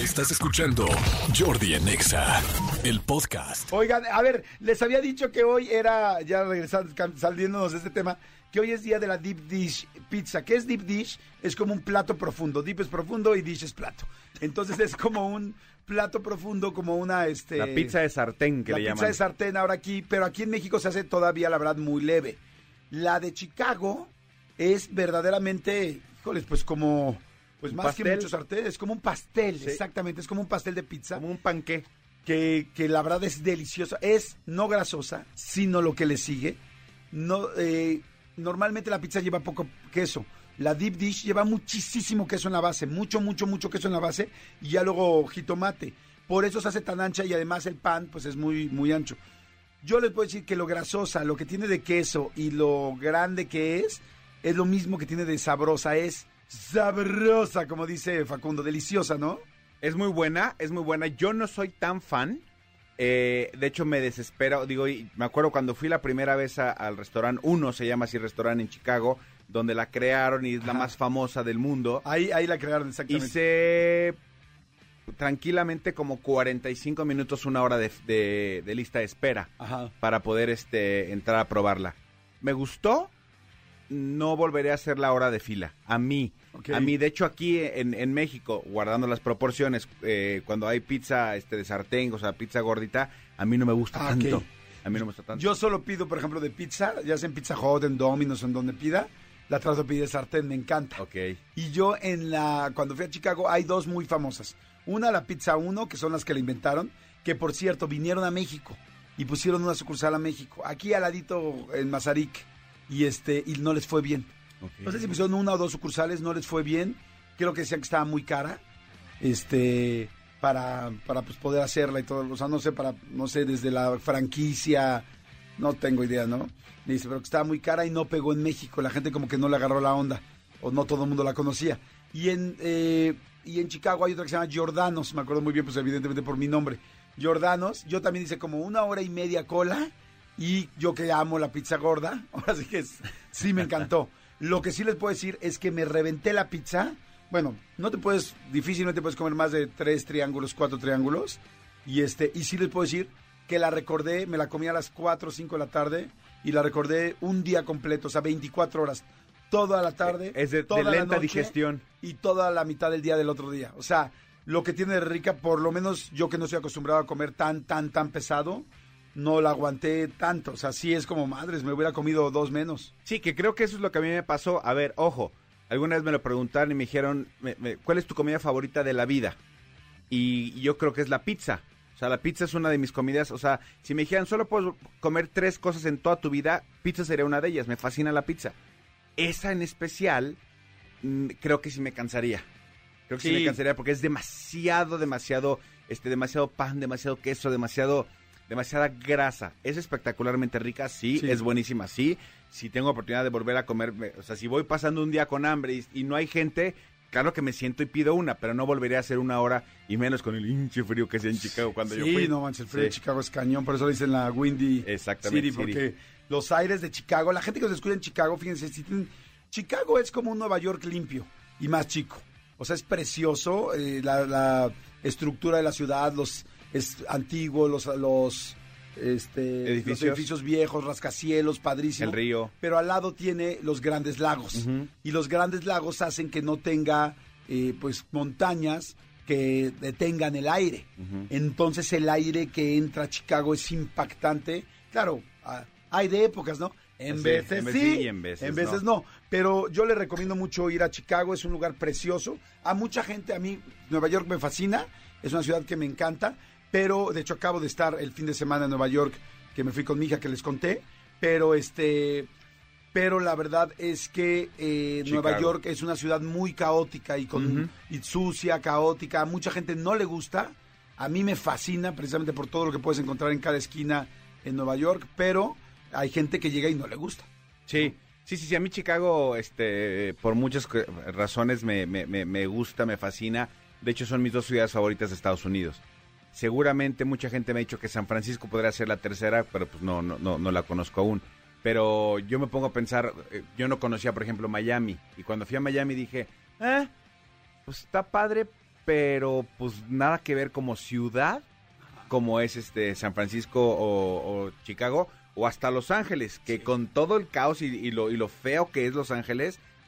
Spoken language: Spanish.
Estás escuchando Jordi en Exa, el podcast. Oigan, a ver, les había dicho que hoy era, ya regresando, saliéndonos de este tema, que hoy es día de la deep dish pizza. ¿Qué es deep dish? Es como un plato profundo. Deep es profundo y dish es plato. Entonces es como un plato profundo, como una, este... La pizza de sartén que la le pizza llaman. de sartén ahora aquí, pero aquí en México se hace todavía, la verdad, muy leve. La de Chicago es verdaderamente, híjoles, pues como, pues ¿Un más que pastel? mucho sartén, es como un pastel, Sí. exactamente, es como un pastel de pizza Como un panqué. que, que la verdad es deliciosa. Es no grasosa, sino lo que le sigue. No, eh, normalmente la pizza lleva poco queso. La deep dish lleva muchísimo queso en la base, mucho, mucho, mucho queso en la base y ya luego jitomate. Por eso se hace tan ancha y además el pan pues es muy, muy ancho. Yo les puedo decir que lo grasosa, lo que tiene de queso y lo grande que es, es lo mismo que tiene de sabrosa. Es sabrosa, como dice Facundo, deliciosa, ¿no? Es muy buena, es muy buena. Yo no soy tan fan. Eh, de hecho, me desespero. Digo, y me acuerdo cuando fui la primera vez a- al restaurante, uno se llama así restaurante en Chicago, donde la crearon y es la más famosa del mundo. Ahí, ahí la crearon exactamente. Hice tranquilamente como 45 minutos, una hora de, de- de lista de espera Ajá. para poder este, entrar a probarla. Me gustó, no volveré a hacer la hora de fila. A mí, a mí, de hecho aquí en, en México, guardando las proporciones, eh, cuando hay pizza este, de sartén, o sea, pizza gordita, a mí no me gusta Ah, tanto. A mí no me gusta tanto. Yo solo pido, por ejemplo, de pizza, ya sea en Pizza Hut, en Domino's, en donde pida, la trato de pedir de sartén, me encanta. Ok. Y yo en la, cuando fui a Chicago, hay dos muy famosas. Una, la Pizza 1, que son las que la inventaron, que por cierto, vinieron a México y pusieron una sucursal a México, aquí al ladito en Mazarik, y este, y no les fue bien. ok. No sé si pusieron una o dos sucursales, no les fue bien. Creo que decían que estaba muy cara. Este, para, para pues, poder hacerla y todo. O sea, no sé, para, no sé, desde la franquicia, no tengo idea, ¿no? Me dice, pero que estaba muy cara y no pegó en México. La gente como que no le agarró la onda. O no todo el mundo la conocía. Y en, eh, y en Chicago hay otra que se llama Jordanos. Me acuerdo muy bien, pues evidentemente por mi nombre. Jordanos. Yo también hice como una hora y media cola. Y yo que amo la pizza gorda, ahora sí que es- sí me encantó. Lo que sí les puedo decir es que me reventé la pizza. Bueno, no te puedes, difícil, no te puedes comer más de tres triángulos, cuatro triángulos. Y este, y sí les puedo decir que la recordé, me la comí a las 4 o 5 de la tarde y la recordé un día completo, o sea, 24 horas. Toda la tarde. Es de- de toda la lenta noche digestión. Y toda la mitad del día del otro día. O sea, lo que tiene de rica, por lo menos yo que no estoy acostumbrado a comer tan, tan, tan pesado, no la aguanté tanto. O sea, sí es como madres, me hubiera comido dos menos. Sí, que creo que eso es lo que a mí me pasó. A ver, ojo, alguna vez me lo preguntaron y me dijeron, me- me- ¿cuál es tu comida favorita de la vida? Y yo creo que es la pizza. O sea, la pizza es una de mis comidas. O sea, si me dijeran, solo puedes comer tres cosas en toda tu vida, pizza sería una de ellas. Me fascina la pizza. Esa en especial, mm, creo que sí me cansaría. Creo que sí. Sí. me cansaría porque es demasiado, demasiado, este, demasiado pan, demasiado queso, demasiado, demasiada grasa. Es espectacularmente rica, sí, Sí. es buenísima, sí. Si tengo oportunidad de volver a comer, me- o sea, si voy pasando un día con hambre y, y no hay gente, claro que me siento y pido una, pero no volveré a hacer una hora y menos con el hinche frío que sea en Chicago cuando yo sí, fui. no manches, el frío de Sí. Chicago es cañón, por eso le dicen la Windy Exactamente, City, City. porque los aires de Chicago, la gente que nos escucha en Chicago, fíjense, si tienen- Chicago es como un Nueva York limpio y más chico. O sea, es precioso, eh, la, la estructura de la ciudad, los es antiguo, los, los, este, los Edificios. edificios viejos, rascacielos, padrísimo. El río. Pero al lado tiene los grandes lagos. Y los grandes lagos hacen que no tenga, eh, pues, montañas que detengan el aire. Entonces el aire que entra a Chicago es impactante. Claro, hay de épocas, ¿no? En Sí, veces en veces sí, sí y en veces no. Pero yo le recomiendo mucho ir a Chicago, es un lugar precioso. A mucha gente, a mí Nueva York me fascina, es una ciudad que me encanta, pero de hecho acabo de estar el fin de semana en Nueva York, que me fui con mi hija que les conté, pero este... Pero la verdad es que eh, Nueva. York es una ciudad muy caótica y con y sucia, caótica. A mucha gente no le gusta. A mí me fascina precisamente por todo lo que puedes encontrar en cada esquina en Nueva York, pero hay gente que llega y no le gusta. Sí, sí, sí, sí. A mí Chicago, este, por muchas razones me, me, me, me gusta, me fascina. De hecho, son mis dos ciudades favoritas de Estados Unidos. Seguramente mucha gente me ha dicho que San Francisco podría ser la tercera, pero pues no, no, no, no la conozco aún. Pero yo me pongo a pensar, eh, yo no conocía, por ejemplo, Miami. Y cuando fui a Miami dije, eh, pues está padre, pero pues nada que ver como ciudad, como es este San Francisco o, o Chicago, o hasta Los Ángeles, que con todo el caos y, y lo, y lo feo que es Los Ángeles,